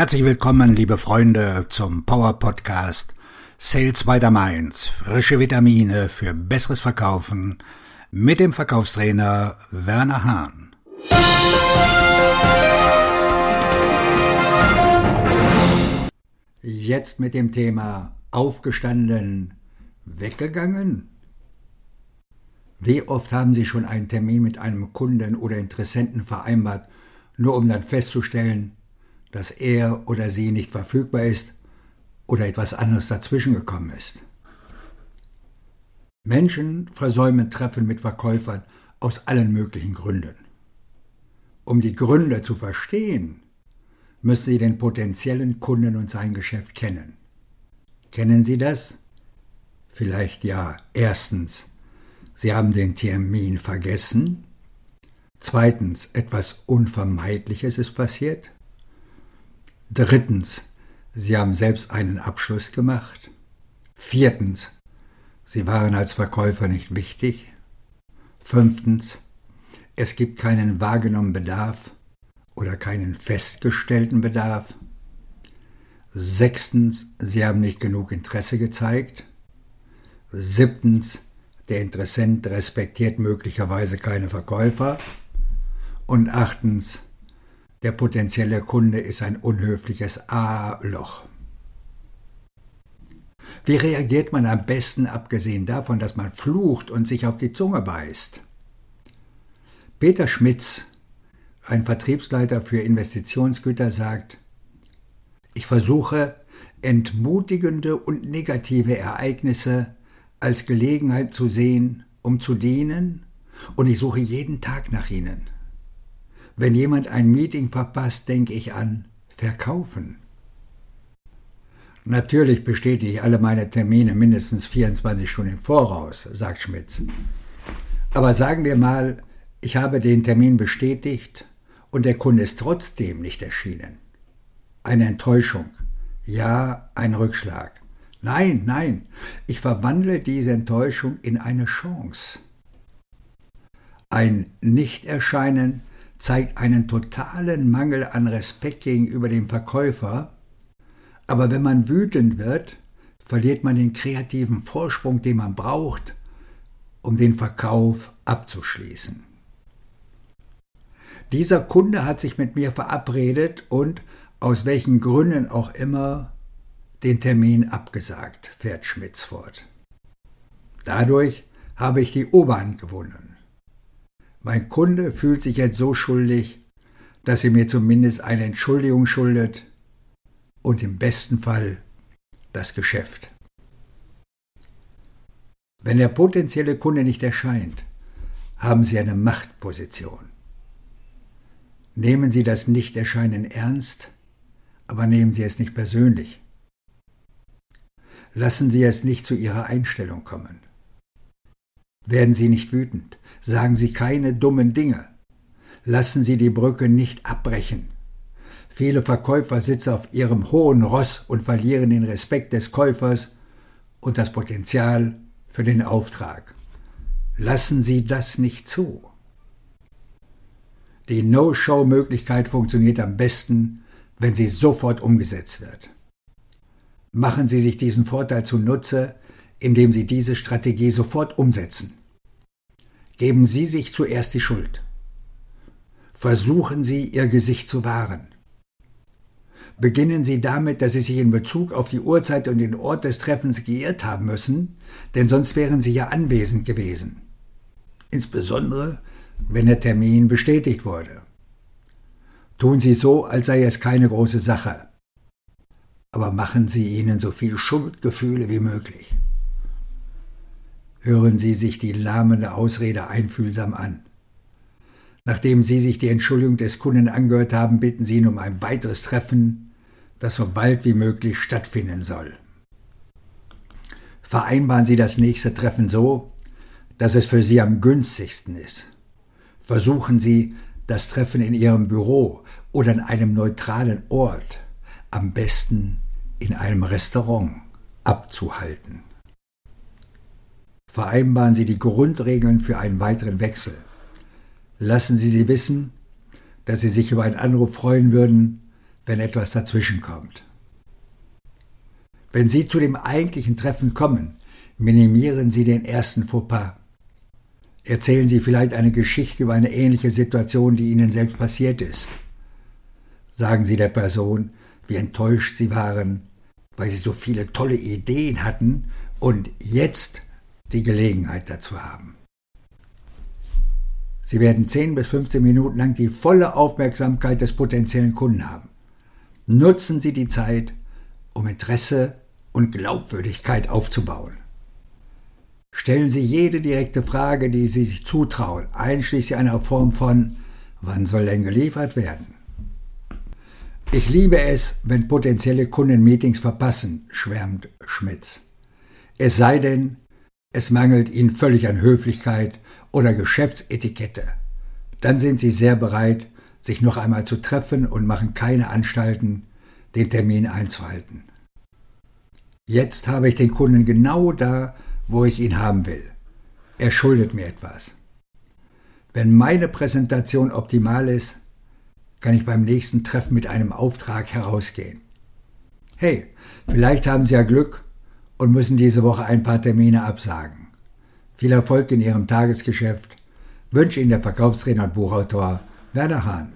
Herzlich willkommen, liebe Freunde, zum Power Podcast Sales by the Mainz. Frische Vitamine für besseres Verkaufen mit dem Verkaufstrainer Werner Hahn. Jetzt mit dem Thema aufgestanden, weggegangen. Wie oft haben Sie schon einen Termin mit einem Kunden oder Interessenten vereinbart, nur um dann festzustellen, dass er oder sie nicht verfügbar ist oder etwas anderes dazwischen gekommen ist. Menschen versäumen Treffen mit Verkäufern aus allen möglichen Gründen. Um die Gründe zu verstehen, müssen Sie den potenziellen Kunden und sein Geschäft kennen. Kennen Sie das? Vielleicht ja. Erstens, Sie haben den Termin vergessen. Zweitens, etwas Unvermeidliches ist passiert. Drittens, Sie haben selbst einen Abschluss gemacht. Viertens, Sie waren als Verkäufer nicht wichtig. Fünftens, es gibt keinen wahrgenommenen Bedarf oder keinen festgestellten Bedarf. Sechstens, Sie haben nicht genug Interesse gezeigt. Siebtens, der Interessent respektiert möglicherweise keine Verkäufer. Und achtens, der potenzielle Kunde ist ein unhöfliches A-Loch. Wie reagiert man am besten, abgesehen davon, dass man flucht und sich auf die Zunge beißt? Peter Schmitz, ein Vertriebsleiter für Investitionsgüter, sagt, ich versuche, entmutigende und negative Ereignisse als Gelegenheit zu sehen, um zu dienen, und ich suche jeden Tag nach ihnen. Wenn jemand ein Meeting verpasst, denke ich an Verkaufen. Natürlich bestätige ich alle meine Termine mindestens 24 Stunden im Voraus, sagt Schmitz. Aber sagen wir mal, ich habe den Termin bestätigt und der Kunde ist trotzdem nicht erschienen. Eine Enttäuschung. Ja, ein Rückschlag. Nein, nein, ich verwandle diese Enttäuschung in eine Chance. Ein Nichterscheinen zeigt einen totalen Mangel an Respekt gegenüber dem Verkäufer, aber wenn man wütend wird, verliert man den kreativen Vorsprung, den man braucht, um den Verkauf abzuschließen. Dieser Kunde hat sich mit mir verabredet und aus welchen Gründen auch immer den Termin abgesagt, fährt Schmitz fort. Dadurch habe ich die Oberhand gewonnen. Mein Kunde fühlt sich jetzt so schuldig, dass er mir zumindest eine Entschuldigung schuldet und im besten Fall das Geschäft. Wenn der potenzielle Kunde nicht erscheint, haben Sie eine Machtposition. Nehmen Sie das Nichterscheinen ernst, aber nehmen Sie es nicht persönlich. Lassen Sie es nicht zu Ihrer Einstellung kommen. Werden Sie nicht wütend, sagen Sie keine dummen Dinge. Lassen Sie die Brücke nicht abbrechen. Viele Verkäufer sitzen auf ihrem hohen Ross und verlieren den Respekt des Käufers und das Potenzial für den Auftrag. Lassen Sie das nicht zu. Die No-Show-Möglichkeit funktioniert am besten, wenn sie sofort umgesetzt wird. Machen Sie sich diesen Vorteil zunutze, indem Sie diese Strategie sofort umsetzen. Geben Sie sich zuerst die Schuld. Versuchen Sie, Ihr Gesicht zu wahren. Beginnen Sie damit, dass Sie sich in Bezug auf die Uhrzeit und den Ort des Treffens geirrt haben müssen, denn sonst wären Sie ja anwesend gewesen. Insbesondere, wenn der Termin bestätigt wurde. Tun Sie so, als sei es keine große Sache. Aber machen Sie ihnen so viel Schuldgefühle wie möglich. Hören Sie sich die lahmende Ausrede einfühlsam an. Nachdem Sie sich die Entschuldigung des Kunden angehört haben, bitten Sie ihn um ein weiteres Treffen, das so bald wie möglich stattfinden soll. Vereinbaren Sie das nächste Treffen so, dass es für Sie am günstigsten ist. Versuchen Sie, das Treffen in Ihrem Büro oder an einem neutralen Ort, am besten in einem Restaurant, abzuhalten. Vereinbaren Sie die Grundregeln für einen weiteren Wechsel. Lassen Sie sie wissen, dass Sie sich über einen Anruf freuen würden, wenn etwas dazwischenkommt. Wenn Sie zu dem eigentlichen Treffen kommen, minimieren Sie den ersten Fauxpas. Erzählen Sie vielleicht eine Geschichte über eine ähnliche Situation, die Ihnen selbst passiert ist. Sagen Sie der Person, wie enttäuscht Sie waren, weil Sie so viele tolle Ideen hatten und jetzt die Gelegenheit dazu haben. Sie werden 10 bis 15 Minuten lang die volle Aufmerksamkeit des potenziellen Kunden haben. Nutzen Sie die Zeit, um Interesse und Glaubwürdigkeit aufzubauen. Stellen Sie jede direkte Frage, die Sie sich zutrauen, einschließlich einer Form von Wann soll denn geliefert werden? Ich liebe es, wenn potenzielle Kunden Meetings verpassen, schwärmt Schmitz. Es sei denn, es mangelt ihnen völlig an Höflichkeit oder Geschäftsetikette. Dann sind sie sehr bereit, sich noch einmal zu treffen und machen keine Anstalten, den Termin einzuhalten. Jetzt habe ich den Kunden genau da, wo ich ihn haben will. Er schuldet mir etwas. Wenn meine Präsentation optimal ist, kann ich beim nächsten Treffen mit einem Auftrag herausgehen. Hey, vielleicht haben Sie ja Glück und müssen diese Woche ein paar Termine absagen. Viel Erfolg in Ihrem Tagesgeschäft wünsche Ihnen der Verkaufsredner und Buchautor Werner Hahn.